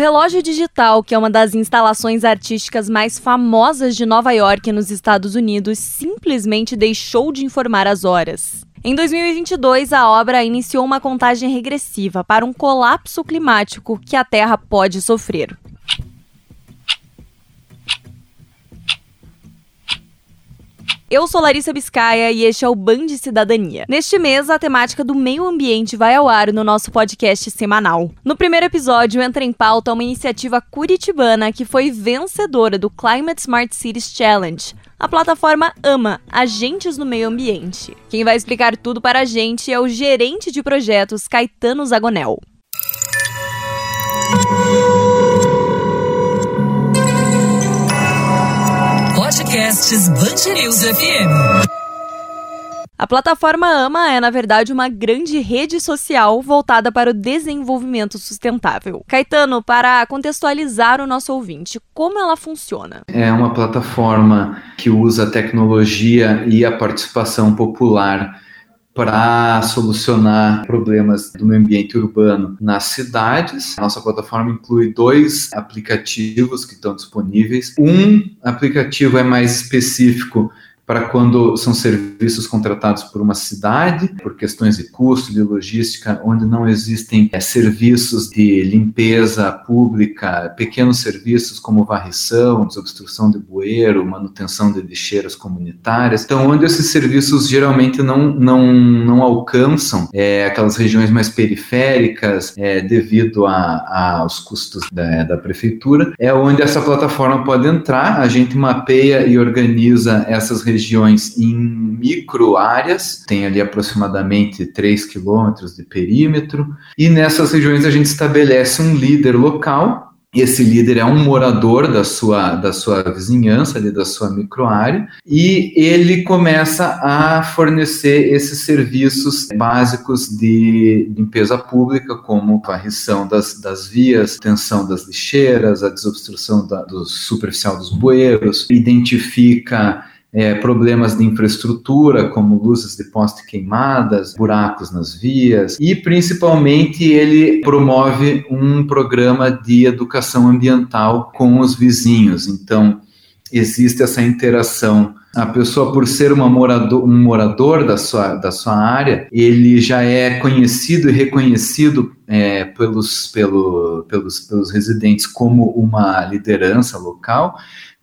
relógio digital, que é uma das instalações artísticas mais famosas de Nova York, nos Estados Unidos, simplesmente deixou de informar as horas. Em 2022, a obra iniciou uma contagem regressiva para um colapso climático que a Terra pode sofrer. Eu sou Larissa Biscaia e este é o Band Cidadania. Neste mês, a temática do meio ambiente vai ao ar no nosso podcast semanal. No primeiro episódio, entra em pauta uma iniciativa curitibana que foi vencedora do Climate Smart Cities Challenge. A plataforma AMA, Agentes no Meio Ambiente. Quem vai explicar tudo para a gente é o gerente de projetos Caetano Zagonel. Podcasts News FM. A plataforma AMA é, na verdade, uma grande rede social voltada para o desenvolvimento sustentável. Caetano, para contextualizar o nosso ouvinte, como ela funciona? É uma plataforma que usa a tecnologia e a participação popular para solucionar problemas do meio ambiente urbano nas cidades. Nossa plataforma inclui dois aplicativos que estão disponíveis. Um aplicativo é mais específico para quando são serviços contratados por uma cidade, por questões de custo, de logística, onde não existem é, serviços de limpeza pública, pequenos serviços como varrição, desobstrução de bueiro, manutenção de lixeiras comunitárias. Então, onde esses serviços geralmente não, não, não alcançam é, aquelas regiões mais periféricas é, devido aos custos da, da prefeitura, é onde essa plataforma pode entrar, a gente mapeia e organiza essas regiões regiões em micro áreas, tem ali aproximadamente 3 quilômetros de perímetro, e nessas regiões a gente estabelece um líder local esse líder é um morador da sua, da sua vizinhança, ali, da sua microárea, e ele começa a fornecer esses serviços básicos de limpeza pública, como varrição das, das vias, tensão das lixeiras, a desobstrução da, do superficial dos bueiros, identifica é, problemas de infraestrutura, como luzes de poste queimadas, buracos nas vias, e principalmente ele promove um programa de educação ambiental com os vizinhos. Então, existe essa interação. A pessoa, por ser morador, um morador da sua, da sua área, ele já é conhecido e reconhecido é, pelos, pelo, pelos, pelos residentes como uma liderança local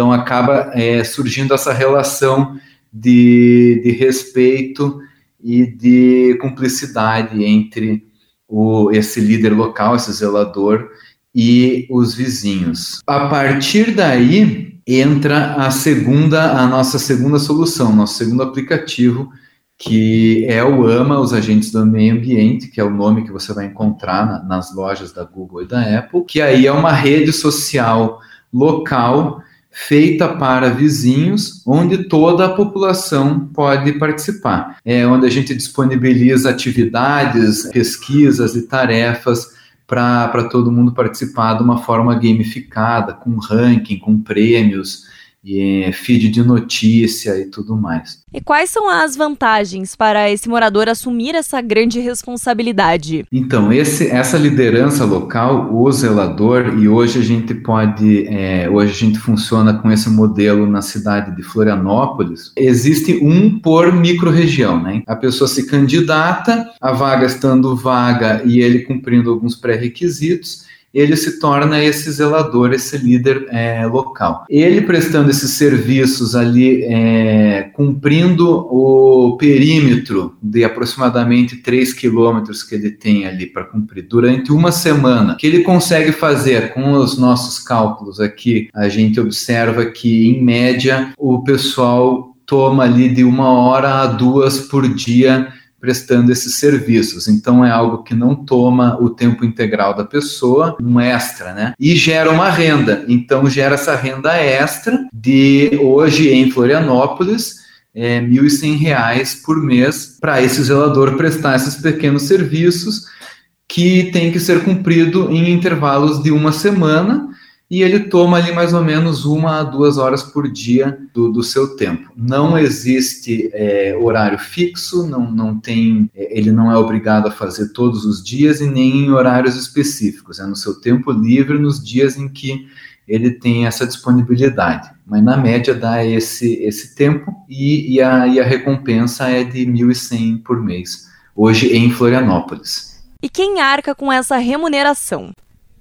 então acaba é, surgindo essa relação de, de respeito e de cumplicidade entre o, esse líder local, esse zelador, e os vizinhos. A partir daí entra a segunda, a nossa segunda solução, nosso segundo aplicativo, que é o AMA, os agentes do meio ambiente, que é o nome que você vai encontrar na, nas lojas da Google e da Apple, que aí é uma rede social local feita para vizinhos, onde toda a população pode participar. É onde a gente disponibiliza atividades, pesquisas e tarefas para todo mundo participar de uma forma gamificada, com ranking, com prêmios e feed de notícia e tudo mais. E quais são as vantagens para esse morador assumir essa grande responsabilidade? Então, esse, essa liderança local, o zelador, e hoje a gente pode, é, hoje a gente funciona com esse modelo na cidade de Florianópolis. Existe um por microrregião, né? A pessoa se candidata, a vaga estando vaga e ele cumprindo alguns pré-requisitos ele se torna esse zelador, esse líder é, local. Ele prestando esses serviços ali, é, cumprindo o perímetro de aproximadamente 3 quilômetros que ele tem ali para cumprir. Durante uma semana, que ele consegue fazer? Com os nossos cálculos aqui, a gente observa que, em média, o pessoal toma ali de uma hora a duas por dia prestando esses serviços. Então é algo que não toma o tempo integral da pessoa, um extra, né? E gera uma renda. Então gera essa renda extra de hoje em Florianópolis é, R$ 1.100 por mês para esse zelador prestar esses pequenos serviços que tem que ser cumprido em intervalos de uma semana e ele toma ali mais ou menos uma a duas horas por dia do, do seu tempo. Não existe é, horário fixo, não, não tem, é, ele não é obrigado a fazer todos os dias e nem em horários específicos, é no seu tempo livre, nos dias em que ele tem essa disponibilidade. Mas na média dá esse, esse tempo e, e, a, e a recompensa é de 1.100 por mês, hoje em Florianópolis. E quem arca com essa remuneração?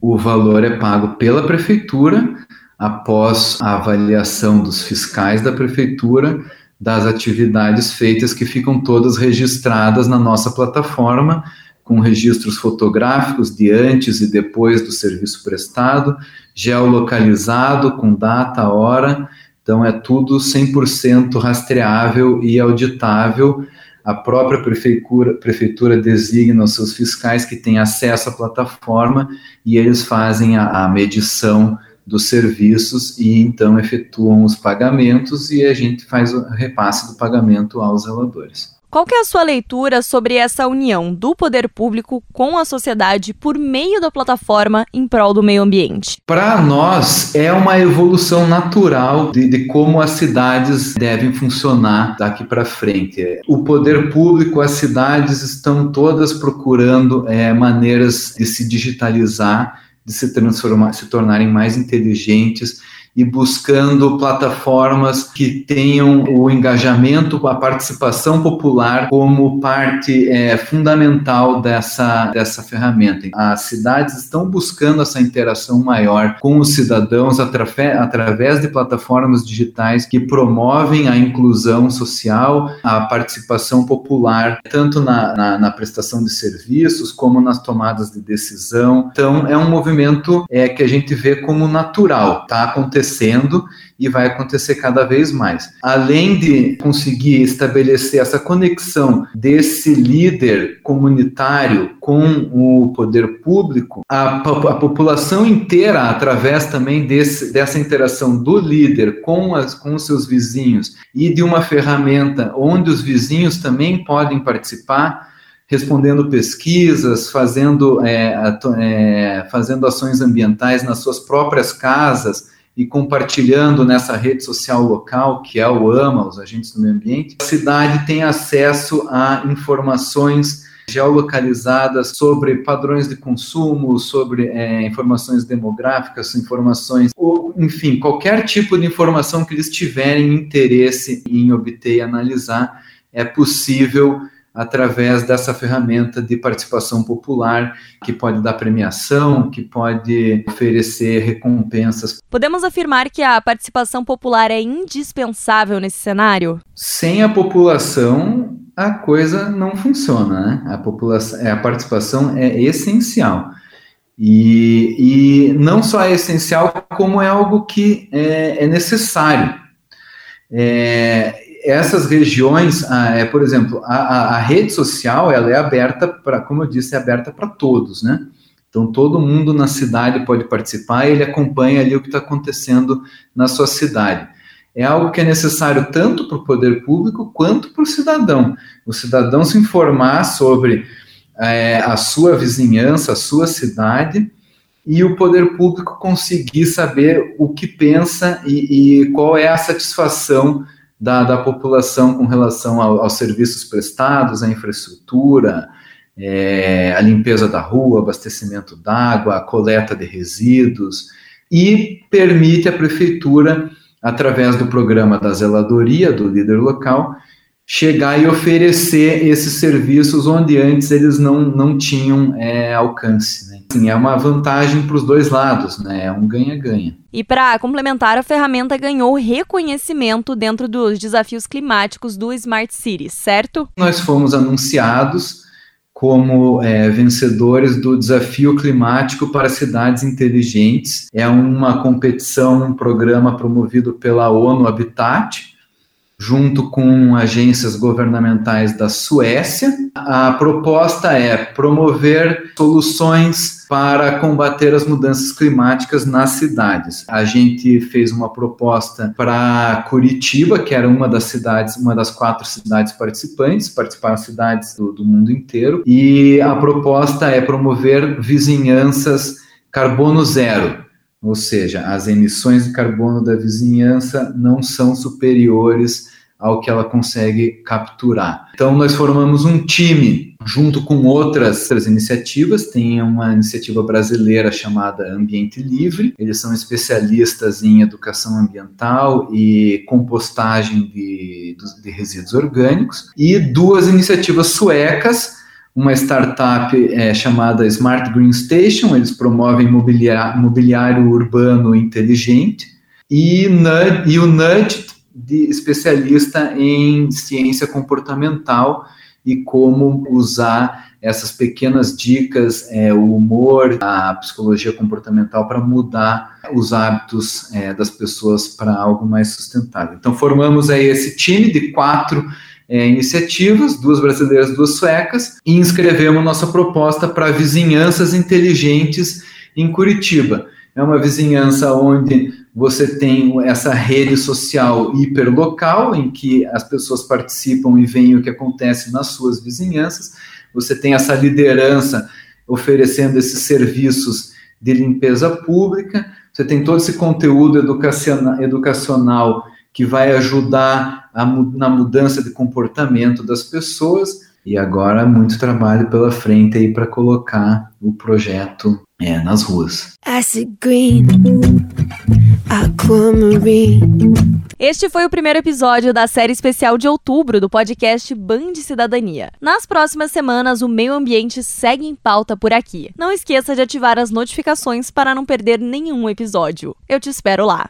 O valor é pago pela prefeitura após a avaliação dos fiscais da prefeitura das atividades feitas que ficam todas registradas na nossa plataforma, com registros fotográficos de antes e depois do serviço prestado, geolocalizado com data, hora, então é tudo 100% rastreável e auditável a própria prefeitura, prefeitura designa os seus fiscais que têm acesso à plataforma e eles fazem a, a medição dos serviços e então efetuam os pagamentos e a gente faz o repasse do pagamento aos zeladores. Qual é a sua leitura sobre essa união do poder público com a sociedade por meio da plataforma em prol do meio ambiente? Para nós, é uma evolução natural de, de, como as cidades devem funcionar daqui para frente. O poder público, as cidades estão todas procurando é, maneiras de se digitalizar, de se transformar, se tornarem mais inteligentes e buscando plataformas que tenham o engajamento, a participação popular como parte é, fundamental dessa, dessa ferramenta. As cidades estão buscando essa interação maior com os cidadãos através de plataformas digitais que promovem a inclusão social, a participação popular, tanto na, na, na prestação de serviços como nas tomadas de decisão. Então, é um movimento é, que a gente vê como natural, está acontecendo acontecendo e vai acontecer cada vez mais. Além de conseguir estabelecer essa conexão desse líder comunitário com o poder público, a, a população inteira, através também desse, dessa interação do líder com, as, com os seus vizinhos e de uma ferramenta onde os vizinhos também podem participar, respondendo pesquisas, fazendo, é, é, fazendo ações ambientais nas suas próprias casas, e compartilhando nessa rede social local, que é o AMA, os agentes do meio ambiente, a cidade tem acesso a informações geolocalizadas sobre padrões de consumo, sobre é, informações demográficas, informações, ou, enfim, qualquer tipo de informação que eles tiverem interesse em obter e analisar, é possível através dessa ferramenta de participação popular, que pode dar premiação, que pode oferecer recompensas. Podemos afirmar que a participação popular é indispensável nesse cenário? Sem a população, a coisa não funciona, né? A, população, a participação é essencial. E, e não só é essencial, como é algo que é, é necessário. É, essas regiões, ah, é, por exemplo, a, a, rede social ela é aberta para, como eu disse, é aberta para todos, né? Então todo mundo na cidade pode participar e ele acompanha ali o que está acontecendo na sua cidade. É algo que é necessário tanto para o poder público quanto para o cidadão. O cidadão se informar sobre é, a sua vizinhança, a sua cidade, e o poder público conseguir saber o que pensa e, e qual é a satisfação da, da população com relação ao, aos serviços prestados, à infraestrutura, é, a limpeza da rua, abastecimento d'água, a coleta de resíduos, e permite à prefeitura, através do programa da zeladoria do líder local, chegar e oferecer esses serviços onde antes eles não, não tinham é, alcance. Assim, é uma vantagem para os dois lados, né? é um ganha-ganha. E para complementar, a ferramenta ganhou reconhecimento dentro dos desafios climáticos do Smart Cities, certo? Nós fomos anunciados como é, vencedores do Desafio Climático para Cidades Inteligentes. É uma competição, um programa promovido pela ONU Habitat, junto com agências governamentais da Suécia. A proposta é promover soluções para combater as mudanças climáticas nas cidades. A gente fez uma proposta para Curitiba, que era uma das cidades, uma das quatro cidades participantes, participaram cidades do, do mundo inteiro, e a proposta é promover vizinhanças carbono zero ou seja, as emissões de carbono da vizinhança não são superiores ao que ela consegue capturar. Então, nós formamos um time junto com outras, outras iniciativas. Tem uma iniciativa brasileira chamada Ambiente Livre. Eles são especialistas em educação ambiental e compostagem de, de resíduos orgânicos. E duas iniciativas suecas uma startup é, chamada Smart Green Station, eles promovem mobiliário, mobiliário urbano inteligente, e, e o Nudge, de especialista em ciência comportamental e como usar essas pequenas dicas, é, o humor, a psicologia comportamental para mudar os hábitos é, das pessoas para algo mais sustentável. Então formamos aí esse time de quatro é, iniciativas, duas brasileiras, duas suecas, e inscrevemos nossa proposta para vizinhanças inteligentes em Curitiba. É uma vizinhança onde você tem essa rede social hiperlocal, em que as pessoas participam e veem o que acontece nas suas vizinhanças. Você tem essa liderança oferecendo esses serviços de limpeza pública. Você tem todo esse conteúdo educacional, educacional que vai ajudar a, na mudança de comportamento das pessoas. E agora muito trabalho pela frente aí para colocar o projeto é, nas ruas. Acid green, aquamarine. Este foi o primeiro episódio da série especial de outubro do podcast Band Cidadania. Nas próximas semanas, o meio ambiente segue em pauta por aqui. Não esqueça de ativar as notificações para não perder nenhum episódio. Eu te espero lá.